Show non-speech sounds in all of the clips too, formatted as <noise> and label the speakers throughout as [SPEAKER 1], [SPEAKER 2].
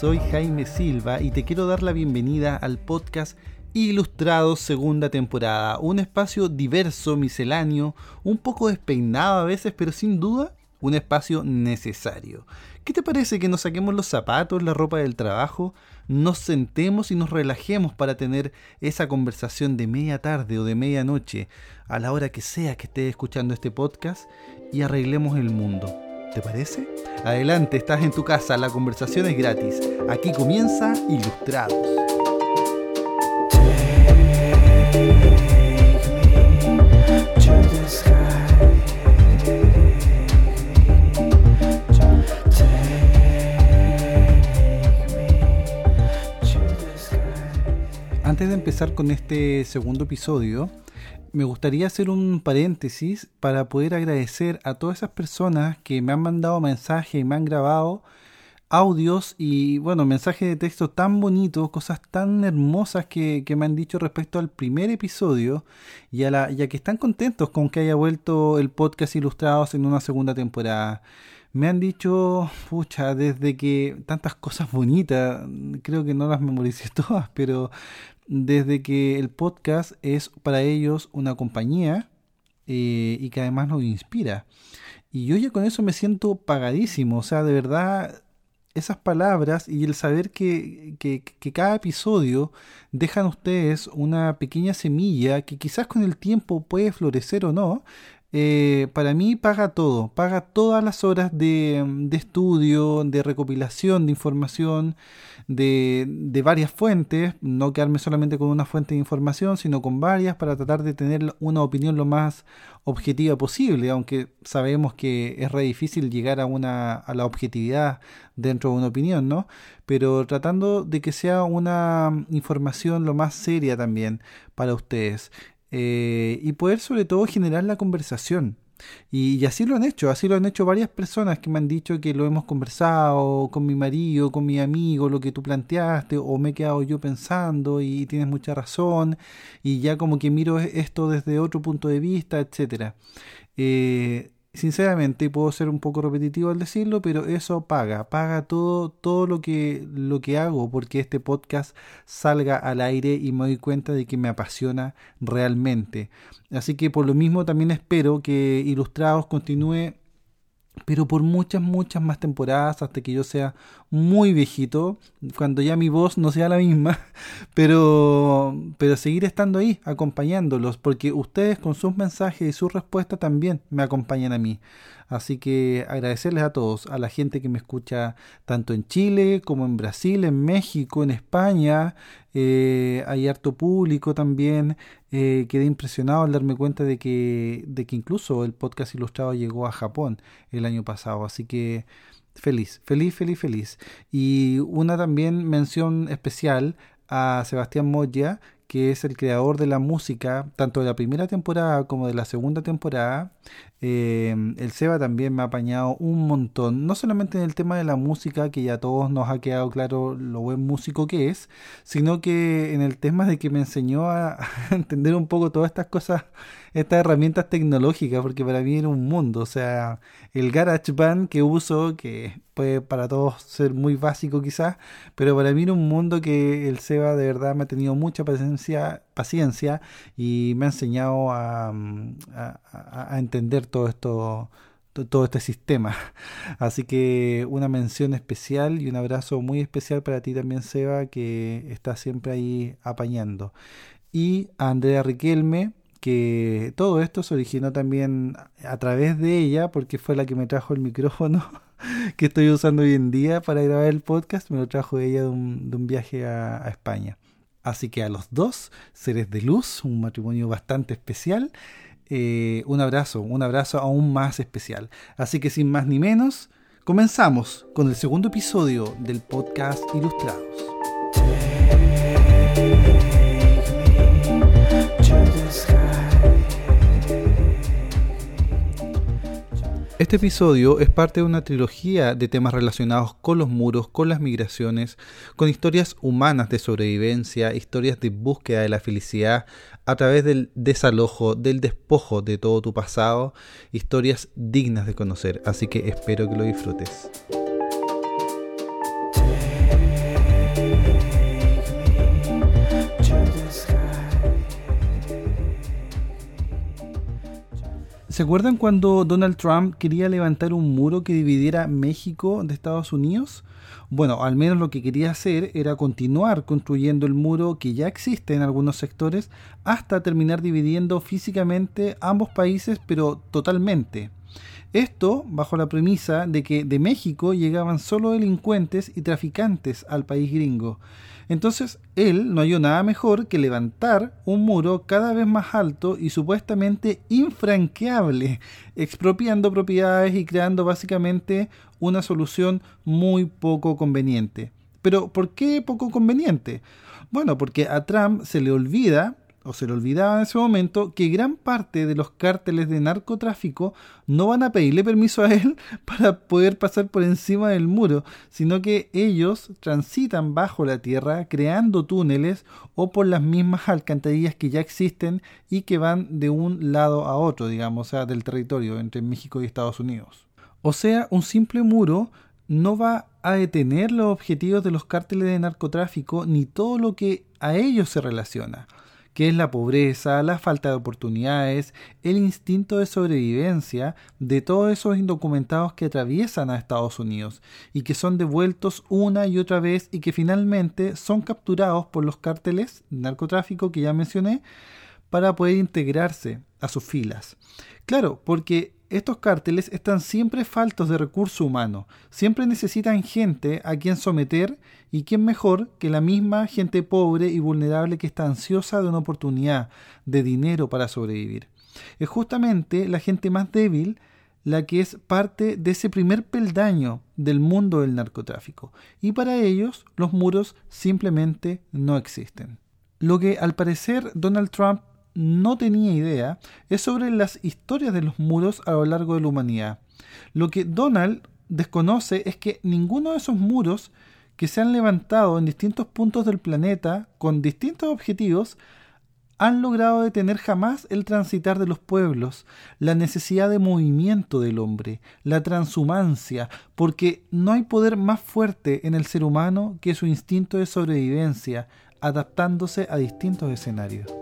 [SPEAKER 1] soy Jaime Silva y te quiero dar la bienvenida al podcast Ilustrados segunda temporada, un espacio diverso, misceláneo, un poco despeinado a veces, pero sin duda un espacio necesario. ¿Qué te parece que nos saquemos los zapatos, la ropa del trabajo, nos sentemos y nos relajemos para tener esa conversación de media tarde o de medianoche, a la hora que sea que estés escuchando este podcast, y arreglemos el mundo? ¿Te parece? Adelante, estás en tu casa, la conversación es gratis. Aquí comienza Ilustrados. Con este segundo episodio, me gustaría hacer un paréntesis para poder agradecer a todas esas personas que me han mandado mensajes y me han grabado audios y bueno, mensajes de texto tan bonitos, cosas tan hermosas que, me han dicho respecto al primer episodio y a la, ya que están contentos con que haya vuelto el podcast Ilustrados en una segunda temporada. Me han dicho, pucha, desde que tantas cosas bonitas, creo que no las memoricé <laughs> todas, pero desde que el podcast es para ellos una compañía eh, y que además nos inspira. Y yo ya con eso me siento pagadísimo, o sea, de verdad esas palabras y el saber que, que, que, cada episodio dejan ustedes una pequeña semilla que quizás con el tiempo puede florecer o no, eh, para mí paga todo, paga todas las horas de, estudio, de recopilación de información, de, de, varias fuentes, no quedarme solamente con una fuente de información, sino con varias para tratar de tener una opinión lo más objetiva posible, aunque sabemos que es re difícil llegar a, una, a la objetividad dentro de una opinión, ¿no? Pero tratando de que sea una información lo más seria también para ustedes. Eh, y poder sobre todo generar la conversación. Y, así lo han hecho, así lo han hecho varias personas que me han dicho que lo hemos conversado con mi marido, con mi amigo, lo que tú planteaste, o me he quedado yo pensando y tienes mucha razón, y ya como que miro esto desde otro punto de vista, etcétera. Eh, sinceramente, puedo ser un poco repetitivo al decirlo, pero eso paga, paga todo, todo lo que, lo que hago porque este podcast salga al aire y me doy cuenta de que me apasiona realmente. Así que por lo mismo también espero que Ilustrados continúe pero por muchas, muchas más temporadas hasta que yo sea muy viejito, cuando ya mi voz no sea la misma, <laughs> pero, pero seguir estando ahí, acompañándolos, porque ustedes con sus mensajes y sus respuestas también me acompañan a mí. Así que agradecerles a todos, a la gente que me escucha tanto en Chile como en Brasil, en México, en España. Eh, hay harto público también. Eh, quedé impresionado al darme cuenta de que, de que incluso el podcast ilustrado llegó a Japón el año pasado. Así que feliz, feliz, feliz, feliz. Y una también mención especial a Sebastián Moya, que es el creador de la música, tanto de la primera temporada como de la segunda temporada. Eh, el Seba también me ha apañado un montón, no solamente en el tema de la música, que ya todos nos ha quedado claro lo buen músico que es, sino que en el tema de que me enseñó a, <laughs> entender un poco todas estas cosas, estas herramientas tecnológicas, porque para mí era un mundo, o sea, el GarageBand que uso, que puede para todos ser muy básico quizás, pero para mí era un mundo que el Seba de verdad me ha tenido mucha paciencia, paciencia y me ha enseñado a, a entender todo esto todo este sistema. <laughs> Así que una mención especial y un abrazo muy especial para ti también, Seba, que está siempre ahí apañando. Y a Andrea Riquelme, que todo esto se originó también a través de ella, porque fue la que me trajo el micrófono <laughs> que estoy usando hoy en día para grabar el podcast. Me lo trajo ella de un, de un viaje a España. Así que a los dos, seres de luz, un matrimonio bastante especial. Eh, un abrazo, un abrazo aún más especial. Así que sin más ni menos, comenzamos con el segundo episodio del podcast Ilustrados. Este episodio es parte de una trilogía de temas relacionados con los muros, con las migraciones, con historias humanas de sobrevivencia, historias de búsqueda de la felicidad a través del desalojo, del despojo de todo tu pasado, historias dignas de conocer, así que espero que lo disfrutes. ¿Se acuerdan cuando Donald Trump quería levantar un muro que dividiera México de Estados Unidos? Bueno, al menos lo que quería hacer era continuar construyendo el muro que ya existe en algunos sectores hasta terminar dividiendo físicamente ambos países, pero totalmente. Esto bajo la premisa de que de México llegaban solo delincuentes y traficantes al país gringo. Entonces él no halló nada mejor que levantar un muro cada vez más alto y supuestamente infranqueable, expropiando propiedades y creando básicamente una solución muy poco conveniente. Pero ¿por qué poco conveniente? Bueno, porque a Trump se le olvida o se le olvidaba en ese momento que gran parte de los cárteles de narcotráfico no van a pedirle permiso a él <laughs> para poder pasar por encima del muro, sino que ellos transitan bajo la tierra creando túneles o por las mismas alcantarillas que ya existen y que van de un lado a otro, digamos, del territorio entre México y Estados Unidos. O sea, un simple muro no va a detener los objetivos de los cárteles de narcotráfico ni todo lo que a ellos se relaciona que es la pobreza, la falta de oportunidades, el instinto de sobrevivencia de todos esos indocumentados que atraviesan a Estados Unidos y que son devueltos una y otra vez y que finalmente son capturados por los cárteles de narcotráfico que ya mencioné para poder integrarse a sus filas. Claro, porque estos cárteles están siempre faltos de recurso humano, siempre necesitan gente a quien someter y quién mejor que la misma gente pobre y vulnerable que está ansiosa de una oportunidad, de dinero para sobrevivir. Es justamente la gente más débil la que es parte de ese primer peldaño del mundo del narcotráfico, y para ellos los muros simplemente no existen. Lo que al parecer Donald Trump no tenía idea es sobre las historias de los muros a lo largo de la humanidad. Lo que Donald desconoce es que ninguno de esos muros que se han levantado en distintos puntos del planeta con distintos objetivos han logrado detener jamás el transitar de los pueblos, la necesidad de movimiento del hombre, la transhumancia, porque no hay poder más fuerte en el ser humano que su instinto de sobrevivencia, adaptándose a distintos escenarios.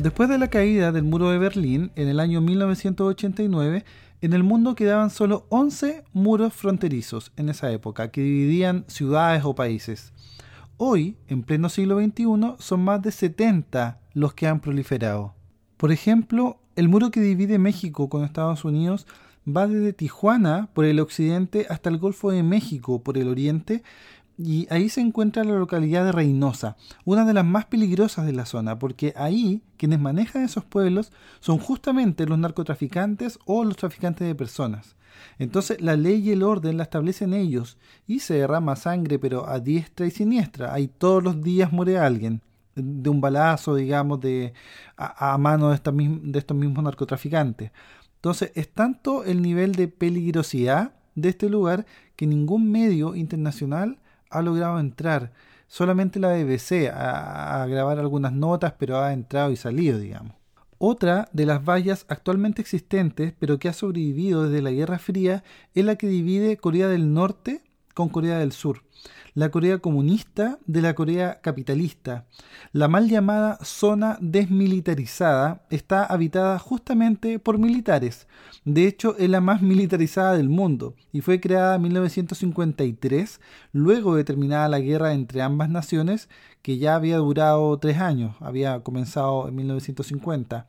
[SPEAKER 1] Después de la caída del muro de Berlín en el año 1989, en el mundo quedaban solo 11 muros fronterizos en esa época que dividían ciudades o países. Hoy, en pleno siglo XXI, son más de 70 los que han proliferado. Por ejemplo, el muro que divide México con Estados Unidos va desde Tijuana por el occidente hasta el Golfo de México por el oriente y ahí se encuentra la localidad de Reynosa, una de las más peligrosas de la zona, porque ahí quienes manejan esos pueblos son justamente los narcotraficantes o los traficantes de personas. Entonces la ley y el orden la establecen ellos y se derrama sangre pero a diestra y siniestra. Ahí todos los días muere alguien de un balazo, digamos, de a, mano de, de estos mismos narcotraficantes. Entonces es tanto el nivel de peligrosidad de este lugar que ningún medio internacional ha logrado entrar. Solamente la BBC a, a grabar algunas notas, pero ha entrado y salido, digamos. Otra de las vallas actualmente existentes, pero que ha sobrevivido desde la Guerra Fría, es la que divide Corea del Norte con Corea del Sur la Corea comunista de la Corea capitalista. La mal llamada zona desmilitarizada está habitada justamente por militares. De hecho, es la más militarizada del mundo y fue creada en 1953, luego de terminada la guerra entre ambas naciones, que ya había durado tres años, había comenzado en 1950.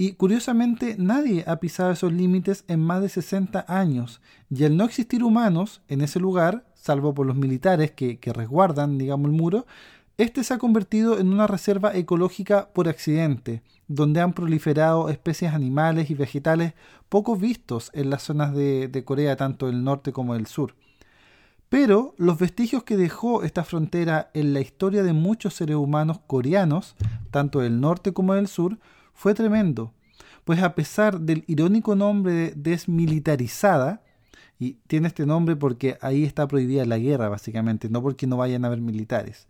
[SPEAKER 1] Y curiosamente nadie ha pisado esos límites en más de 60 años, y al no existir humanos en ese lugar, salvo por los militares que, resguardan, digamos, el muro, este se ha convertido en una reserva ecológica por accidente, donde han proliferado especies animales y vegetales poco vistos en las zonas de Corea, tanto del norte como del sur. Pero los vestigios que dejó esta frontera en la historia de muchos seres humanos coreanos, tanto del norte como del sur, fue tremendo. Pues a pesar del irónico nombre de desmilitarizada, y tiene este nombre porque ahí está prohibida la guerra, básicamente, no porque no vayan a haber militares.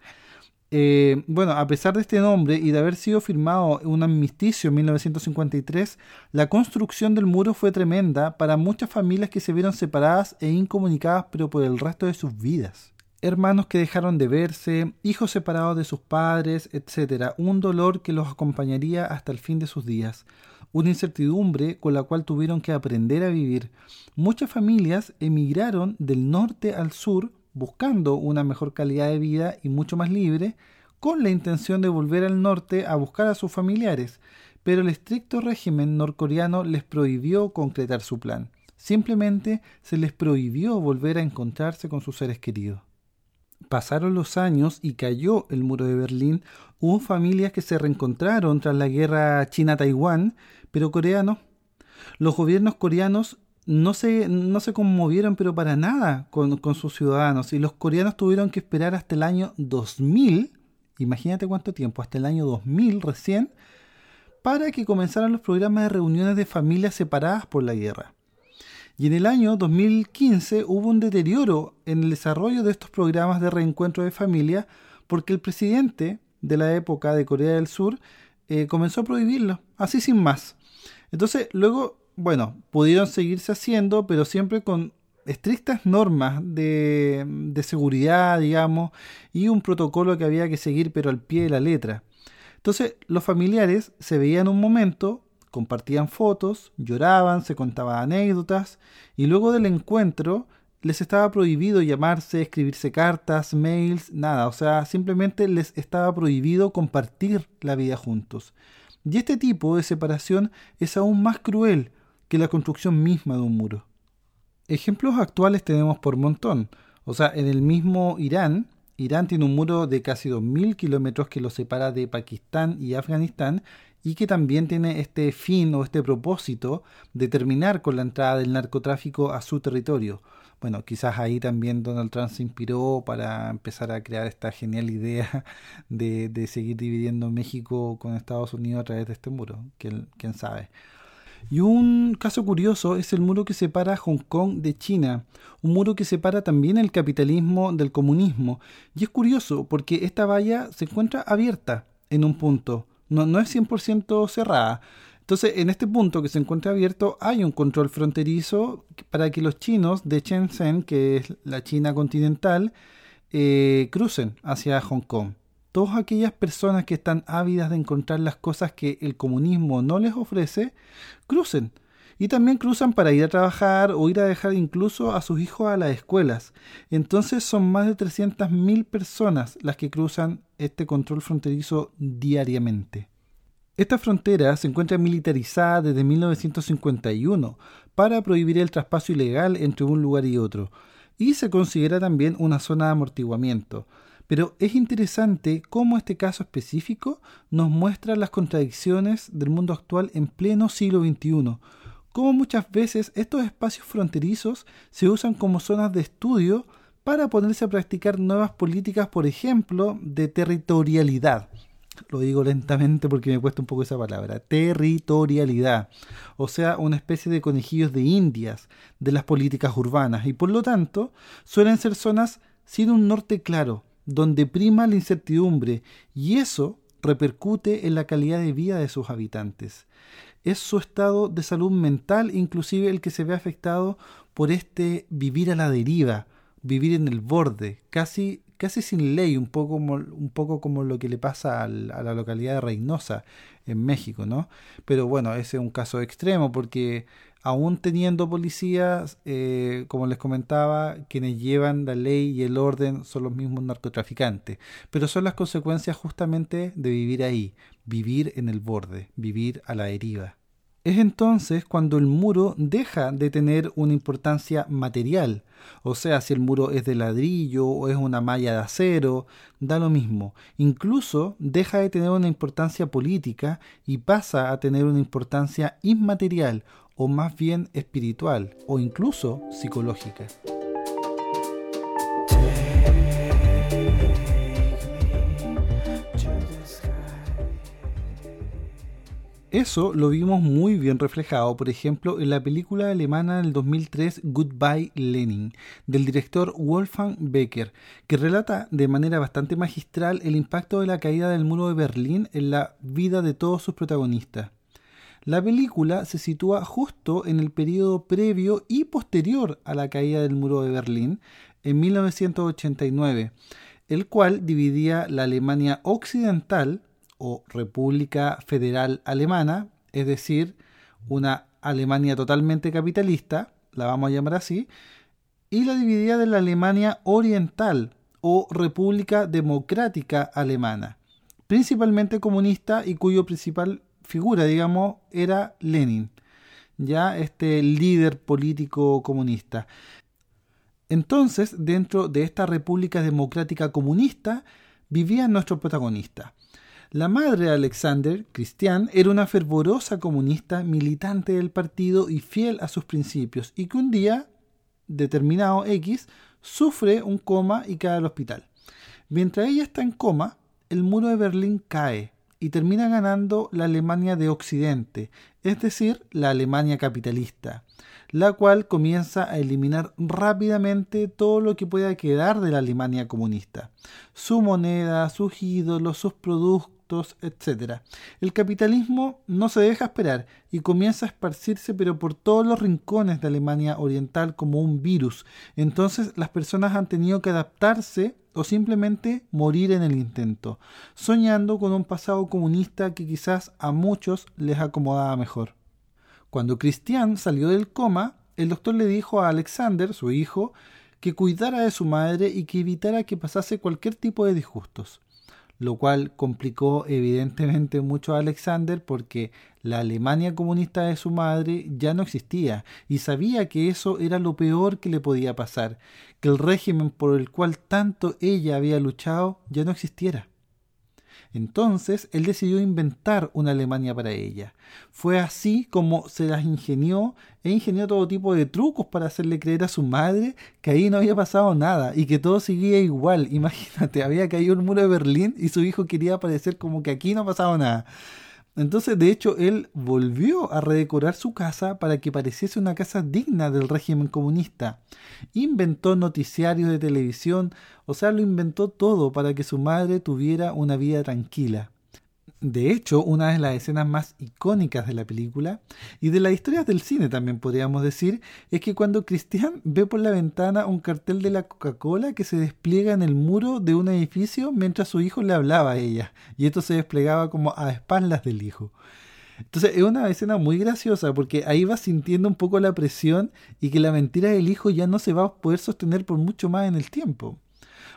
[SPEAKER 1] Eh, bueno, a pesar de este nombre y de haber sido firmado un amnisticio en 1953, la construcción del muro fue tremenda para muchas familias que se vieron separadas e incomunicadas pero por el resto de sus vidas. Hermanos que dejaron de verse, hijos separados de sus padres, etc. Un dolor que los acompañaría hasta el fin de sus días. Una incertidumbre con la cual tuvieron que aprender a vivir. Muchas familias emigraron del norte al sur buscando una mejor calidad de vida y mucho más libre, con la intención de volver al norte a buscar a sus familiares, pero el estricto régimen norcoreano les prohibió concretar su plan. Simplemente se les prohibió volver a encontrarse con sus seres queridos. Pasaron los años y cayó el muro de Berlín. Hubo familias que se reencontraron tras la guerra China-Taiwán, pero coreanos. Los gobiernos coreanos no se, no se conmovieron, pero para nada, con, con, sus ciudadanos. Y los coreanos tuvieron que esperar hasta el año 2000, imagínate cuánto tiempo, hasta el año 2000 recién, para que comenzaran los programas de reuniones de familias separadas por la guerra. Y en el año 2015 hubo un deterioro en el desarrollo de estos programas de reencuentro de familia porque el presidente de la época de Corea del Sur eh, comenzó a prohibirlo, así sin más. Entonces, luego bueno, pudieron seguirse haciendo, pero siempre con estrictas normas de, de, seguridad, digamos, y un protocolo que había que seguir, pero al pie de la letra. Entonces, los familiares se veían un momento, compartían fotos, lloraban, se contaban anécdotas, y luego del encuentro les estaba prohibido llamarse, escribirse cartas, mails, nada, o sea, simplemente les estaba prohibido compartir la vida juntos. Y este tipo de separación es aún más cruel, que la construcción misma de un muro. Ejemplos actuales tenemos por montón. O sea, en el mismo Irán, Irán tiene un muro de casi 2.000 kilómetros que lo separa de Pakistán y Afganistán y que también tiene este fin o este propósito de terminar con la entrada del narcotráfico a su territorio. Bueno, quizás ahí también Donald Trump se inspiró para empezar a crear esta genial idea de, de seguir dividiendo México con Estados Unidos a través de este muro. ¿Quién, quién sabe? Y un caso curioso es el muro que separa Hong Kong de China, un muro que separa también el capitalismo del comunismo. Y es curioso porque esta valla se encuentra abierta en un punto, no, no es 100% cerrada. Entonces, en este punto que se encuentra abierto, hay un control fronterizo para que los chinos de Shenzhen, que es la China continental, eh, crucen hacia Hong Kong todas aquellas personas que están ávidas de encontrar las cosas que el comunismo no les ofrece, crucen. Y también cruzan para ir a trabajar o ir a dejar incluso a sus hijos a las escuelas. Entonces son más de 300.000 personas las que cruzan este control fronterizo diariamente. Esta frontera se encuentra militarizada desde 1951 para prohibir el traspaso ilegal entre un lugar y otro, y se considera también una zona de amortiguamiento. Pero es interesante cómo este caso específico nos muestra las contradicciones del mundo actual en pleno siglo XXI, cómo muchas veces estos espacios fronterizos se usan como zonas de estudio para ponerse a practicar nuevas políticas, por ejemplo, de territorialidad. Lo digo lentamente porque me cuesta un poco esa palabra. Territorialidad. O sea, una especie de conejillos de indias de las políticas urbanas. Y por lo tanto, suelen ser zonas sin un norte claro, donde prima la incertidumbre y eso repercute en la calidad de vida de sus habitantes. Es su estado de salud mental inclusive el que se ve afectado por este vivir a la deriva, vivir en el borde, casi, casi sin ley, un poco como, un poco como lo que le pasa a la localidad de Reynosa en México, ¿no? Pero bueno, ese es un caso extremo porque aún teniendo policías, eh, como les comentaba, quienes llevan la ley y el orden son los mismos narcotraficantes. Pero son las consecuencias justamente de vivir ahí, vivir en el borde, vivir a la deriva. Es entonces cuando el muro deja de tener una importancia material, o sea, si el muro es de ladrillo o es una malla de acero, da lo mismo. Incluso deja de tener una importancia política y pasa a tener una importancia inmaterial o más bien espiritual o incluso psicológica. Eso lo vimos muy bien reflejado, por ejemplo, en la película alemana del 2003 Goodbye Lenin, del director Wolfgang Becker, que relata de manera bastante magistral el impacto de la caída del muro de Berlín en la vida de todos sus protagonistas. La película se sitúa justo en el periodo previo y posterior a la caída del muro de Berlín, en 1989, el cual dividía la Alemania occidental o República Federal Alemana, es decir, una Alemania totalmente capitalista, la vamos a llamar así, y la dividía de la Alemania Oriental o República Democrática Alemana, principalmente comunista y cuyo principal figura, digamos, era Lenin, ya este líder político comunista. Entonces, dentro de esta República Democrática Comunista, vivían nuestros protagonistas. La madre de Alexander, Christian, era una fervorosa comunista, militante del partido y fiel a sus principios, y que un día, determinado X, sufre un coma y cae al hospital. Mientras ella está en coma, el muro de Berlín cae y termina ganando la Alemania de Occidente, es decir, la Alemania capitalista, la cual comienza a eliminar rápidamente todo lo que pueda quedar de la Alemania comunista, su moneda, sus ídolos, sus productos, etc. El capitalismo no se deja esperar y comienza a esparcirse pero por todos los rincones de Alemania Oriental como un virus. Entonces las personas han tenido que adaptarse o simplemente morir en el intento, soñando con un pasado comunista que quizás a muchos les acomodaba mejor. Cuando Christian salió del coma, el doctor le dijo a Alexander, su hijo, que cuidara de su madre y que evitara que pasase cualquier tipo de disgustos lo cual complicó evidentemente mucho a Alexander porque la Alemania comunista de su madre ya no existía y sabía que eso era lo peor que le podía pasar, que el régimen por el cual tanto ella había luchado ya no existiera. Entonces él decidió inventar una Alemania para ella. Fue así como se las ingenió e ingenió todo tipo de trucos para hacerle creer a su madre que ahí no había pasado nada y que todo seguía igual. <laughs> Imagínate, había caído el muro de Berlín y su hijo quería parecer como que aquí no ha pasado nada. Entonces, de hecho, él volvió a redecorar su casa para que pareciese una casa digna del régimen comunista. Inventó noticiarios de televisión, o sea, lo inventó todo para que su madre tuviera una vida tranquila. De hecho, una de las escenas más icónicas de la película y de las historias del cine también podríamos decir es que cuando Christian ve por la ventana un cartel de la Coca-Cola que se despliega en el muro de un edificio mientras su hijo le hablaba a ella y esto se desplegaba como a espaldas del hijo. Entonces es una escena muy graciosa porque ahí va sintiendo un poco la presión y que la mentira del hijo ya no se va a poder sostener por mucho más en el tiempo.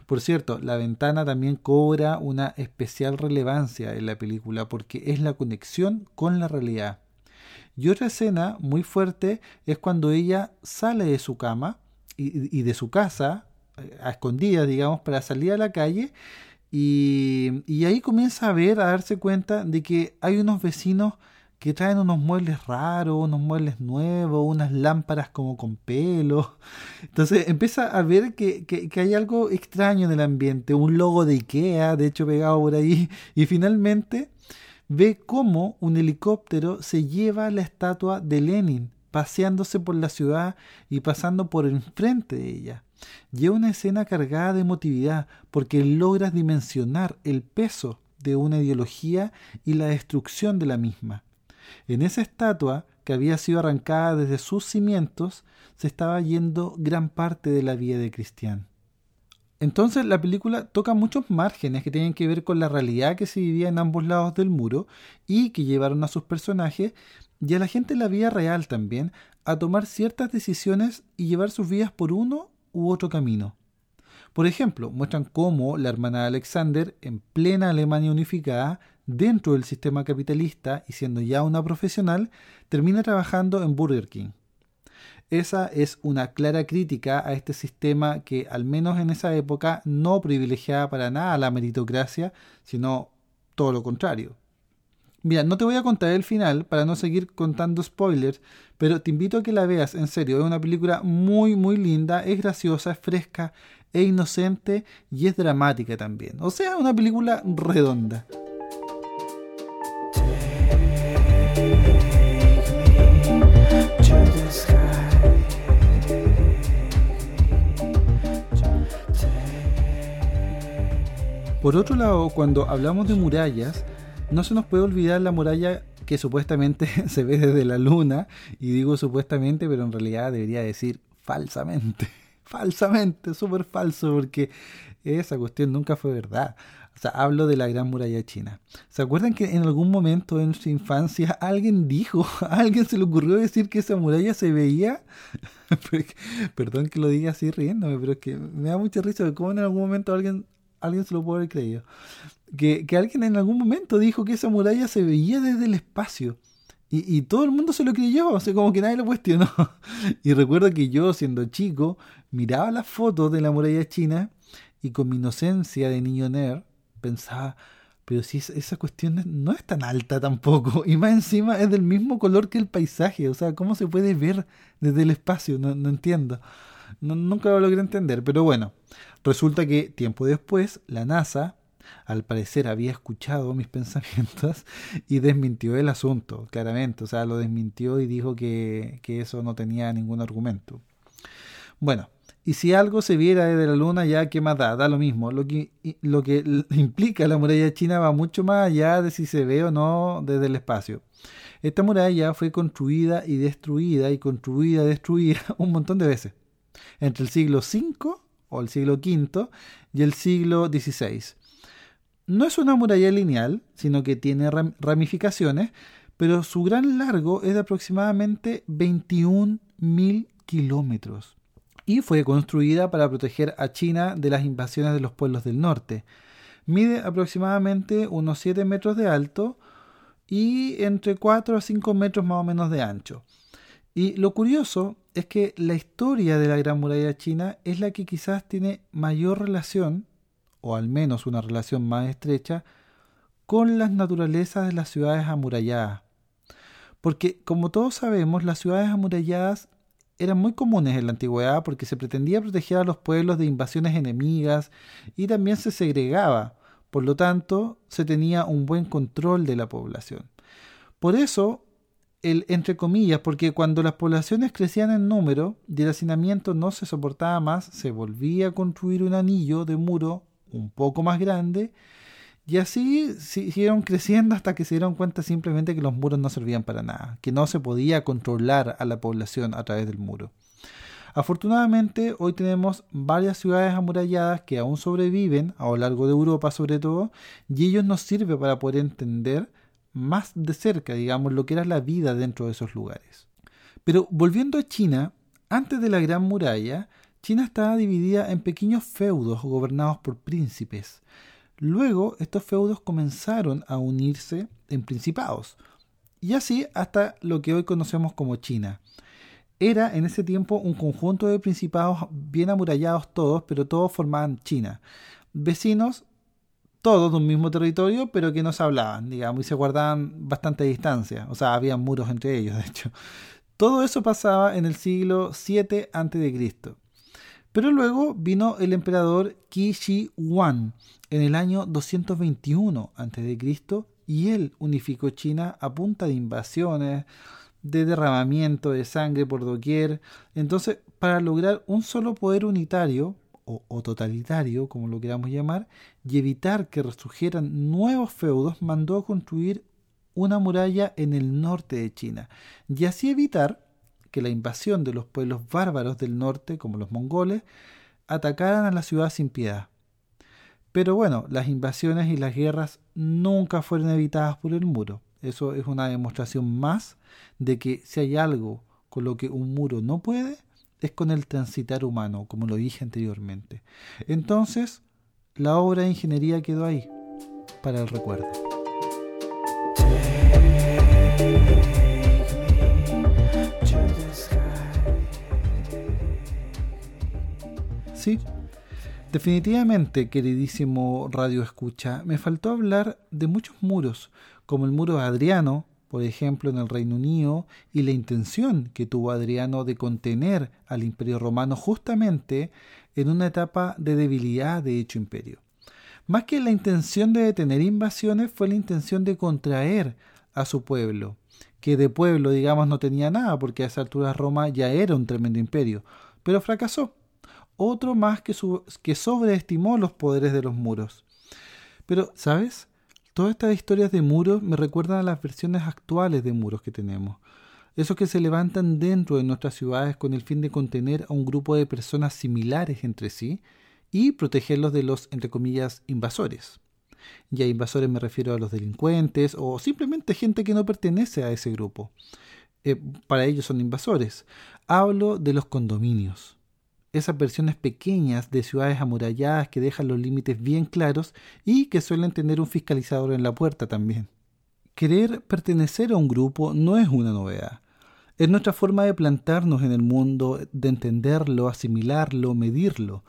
[SPEAKER 1] Por cierto, la ventana también cobra una especial relevancia en la película porque es la conexión con la realidad. Y otra escena muy fuerte es cuando ella sale de su cama y, de su casa, eh, a escondidas, digamos, para salir a la calle. Y, y ahí comienza a ver, a darse cuenta de que hay unos vecinos que traen unos muebles raros, unos muebles nuevos, unas lámparas como con pelo. <laughs> Entonces empieza a ver que, que, hay algo extraño en el ambiente, un logo de Ikea, de hecho pegado por ahí, <laughs> y finalmente ve cómo un helicóptero se lleva la estatua de Lenin, paseándose por la ciudad y pasando por enfrente de ella. Lleva una escena cargada de emotividad porque logras dimensionar el peso de una ideología y la destrucción de la misma. En esa estatua, que había sido arrancada desde sus cimientos, se estaba yendo gran parte de la vida de Cristian. Entonces la película toca muchos márgenes que tienen que ver con la realidad que se vivía en ambos lados del muro y que llevaron a sus personajes y a la gente en la vida real también a tomar ciertas decisiones y llevar sus vidas por uno u otro camino. Por ejemplo, muestran cómo la hermana de Alexander, en plena Alemania unificada, dentro del sistema capitalista y siendo ya una profesional, termina trabajando en Burger King. Esa es una clara crítica a este sistema que, al menos en esa época, no privilegiaba para nada la meritocracia, sino todo lo contrario. Mira, no te voy a contar el final para no seguir contando spoilers, pero te invito a que la veas, en serio, es una película muy, muy linda, es graciosa, es fresca, es inocente y es dramática también. O sea, una película redonda. Por otro lado, cuando hablamos de murallas, no se nos puede olvidar la muralla que supuestamente <laughs> se ve desde la luna, y digo supuestamente, pero en realidad debería decir falsamente, <laughs> falsamente, súper falso, porque esa cuestión nunca fue verdad. O sea, hablo de la Gran Muralla China. ¿Se acuerdan que en algún momento en su infancia alguien dijo, <laughs> a alguien se le ocurrió decir que esa muralla se veía? Perdón que lo diga así riéndome, pero es que me da mucha risa de cómo en algún momento alguien, alguien se lo puede haber creído. Que, que alguien en algún momento dijo que esa muralla se veía desde el espacio. Y, y, todo el mundo se lo creyó, o sea, como que nadie lo cuestionó. <laughs> Y recuerdo que yo, siendo chico, miraba las fotos de la muralla china y con mi inocencia de niño nerd, pensaba, pero si esa cuestión no es tan alta tampoco, <laughs> y más encima es del mismo color que el paisaje, o sea, ¿cómo se puede ver desde el espacio? No, no entiendo. nunca lo logré entender, pero bueno, resulta que tiempo después la NASA, al parecer había escuchado mis <laughs> pensamientos y desmintió el asunto, claramente, o sea, lo desmintió y dijo que, que eso no tenía ningún argumento. Bueno, y si algo se viera desde la luna, ya que más da, da lo mismo. Lo que, lo que <laughs> implica la muralla china va mucho más allá de si se ve o no desde el espacio. Esta muralla fue construida y destruida y construida y destruida <laughs> un montón de veces. Entre el siglo V o el siglo V y el siglo XVI. No es una muralla lineal, sino que tiene ramificaciones, pero su gran largo es de aproximadamente 21.000 kilómetros y fue construida para proteger a China de las invasiones de los pueblos del norte. Mide aproximadamente unos 7 metros de alto y entre 4 a 5 metros más o menos de ancho. Y lo curioso es que la historia de la Gran Muralla China es la que quizás tiene mayor relación, o al menos una relación más estrecha, con las naturalezas de las ciudades amuralladas. Porque, como todos sabemos, las ciudades amuralladas eran muy comunes en la antigüedad porque se pretendía proteger a los pueblos de invasiones enemigas y también se segregaba, por lo tanto se tenía un buen control de la población. Por eso, el entre comillas, porque cuando las poblaciones crecían en número y el hacinamiento no se soportaba más, se volvía a construir un anillo de muro un poco más grande y así siguieron creciendo hasta que se dieron cuenta simplemente que los muros no servían para nada, que no se podía controlar a la población a través del muro. Afortunadamente, hoy tenemos varias ciudades amuralladas que aún sobreviven a lo largo de Europa sobre todo, y ellos nos sirven para poder entender más de cerca, digamos, lo que era la vida dentro de esos lugares. Pero volviendo a China, antes de la Gran Muralla, China estaba dividida en pequeños feudos gobernados por príncipes. Luego estos feudos comenzaron a unirse en principados, y así hasta lo que hoy conocemos como China. Era en ese tiempo un conjunto de principados bien amurallados todos, pero todos formaban China. Vecinos, todos de un mismo territorio, pero que no se hablaban, digamos, y se guardaban bastante distancia. O sea, había muros entre ellos, <laughs> de hecho. Todo eso pasaba en el siglo 7 a.C. Pero luego vino el emperador Qi Shi Huang en el año 221 a.C. y él unificó China a punta de invasiones, de derramamiento de sangre por doquier. Entonces, para lograr un solo poder unitario, o, totalitario, como lo queramos llamar, y evitar que resurgieran nuevos feudos, mandó a construir una muralla en el norte de China, y así evitar que la invasión de los pueblos bárbaros del norte, como los mongoles, atacaran a la ciudad sin piedad. Pero bueno, las invasiones y las guerras nunca fueron evitadas por el muro. Eso es una demostración más de que si hay algo con lo que un muro no puede, es con el transitar humano, como lo dije anteriormente. Entonces, la obra de ingeniería quedó ahí, para el recuerdo. Sí, definitivamente, queridísimo Radio Escucha, me faltó hablar de muchos muros, como el muro Adriano, por ejemplo, en el Reino Unido, y la intención que tuvo Adriano de contener al Imperio Romano justamente en una etapa de debilidad de dicho imperio. Más que la intención de detener invasiones, fue la intención de contraer a su pueblo, que de pueblo, digamos, no tenía nada, porque a esa altura Roma ya era un tremendo imperio, pero fracasó otro más que, que sobreestimó los poderes de los muros. Pero, ¿sabes? Todas estas historias de muros me recuerdan a las versiones actuales de muros que tenemos. Esos que se levantan dentro de nuestras ciudades con el fin de contener a un grupo de personas similares entre sí y protegerlos de los, entre comillas, invasores. Y a invasores me refiero a los delincuentes o simplemente gente que no pertenece a ese grupo. Eh, para ellos son invasores. Hablo de los condominios. Esas versiones pequeñas de ciudades amuralladas que dejan los límites bien claros y que suelen tener un fiscalizador en la puerta también. Querer pertenecer a un grupo no es una novedad. Es nuestra forma de plantarnos en el mundo, de entenderlo, asimilarlo, medirlo.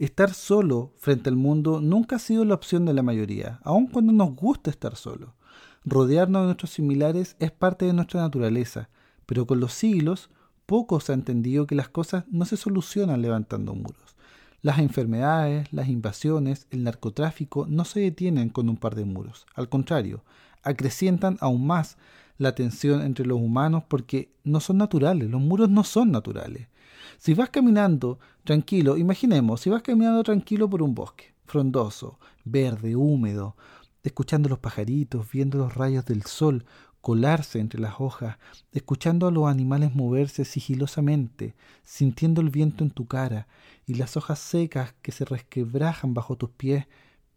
[SPEAKER 1] Estar solo frente al mundo nunca ha sido la opción de la mayoría, aun cuando nos gusta estar solo. Rodearnos de nuestros similares es parte de nuestra naturaleza, pero con los siglos poco se ha entendido que las cosas no se solucionan levantando muros. Las enfermedades, las invasiones, el narcotráfico no se detienen con un par de muros. Al contrario, acrecientan aún más la tensión entre los humanos porque no son naturales, los muros no son naturales. Si vas caminando tranquilo, imaginemos, si vas caminando tranquilo por un bosque, frondoso, verde, húmedo, escuchando los pajaritos, viendo los rayos del sol colarse entre las hojas, escuchando a los animales moverse sigilosamente, sintiendo el viento en tu cara y las hojas secas que se resquebrajan bajo tus pies,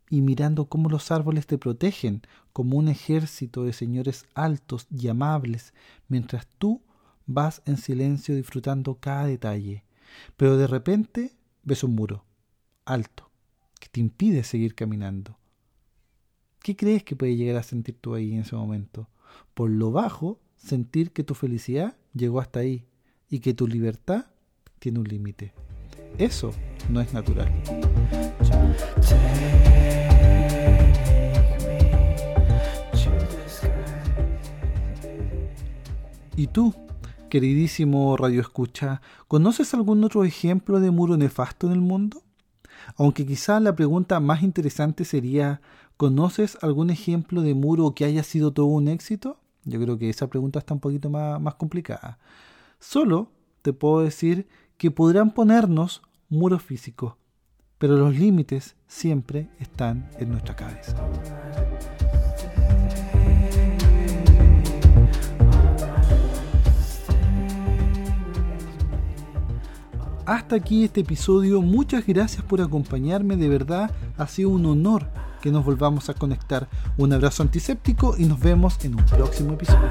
[SPEAKER 1] y mirando cómo los árboles te protegen como un ejército de señores altos y amables, mientras tú vas en silencio disfrutando cada detalle. Pero de repente ves un muro, alto, que te impide seguir caminando. ¿Qué crees que puede llegar a sentir tú ahí en ese momento? Por lo bajo, sentir que tu felicidad llegó hasta ahí y que tu libertad tiene un límite. Eso no es natural. ¿Y tú, queridísimo Radio Escucha, conoces algún otro ejemplo de muro nefasto en el mundo? Aunque quizá la pregunta más interesante sería, ¿conoces algún ejemplo de muro que haya sido todo un éxito? Yo creo que esa pregunta está un poquito más, más complicada. Solo te puedo decir que podrán ponernos muros físicos, pero los límites siempre están en nuestra cabeza. hasta aquí este episodio. Muchas gracias por acompañarme. De verdad, ha sido un honor que nos volvamos a conectar. Un abrazo antiséptico y nos vemos en un próximo episodio.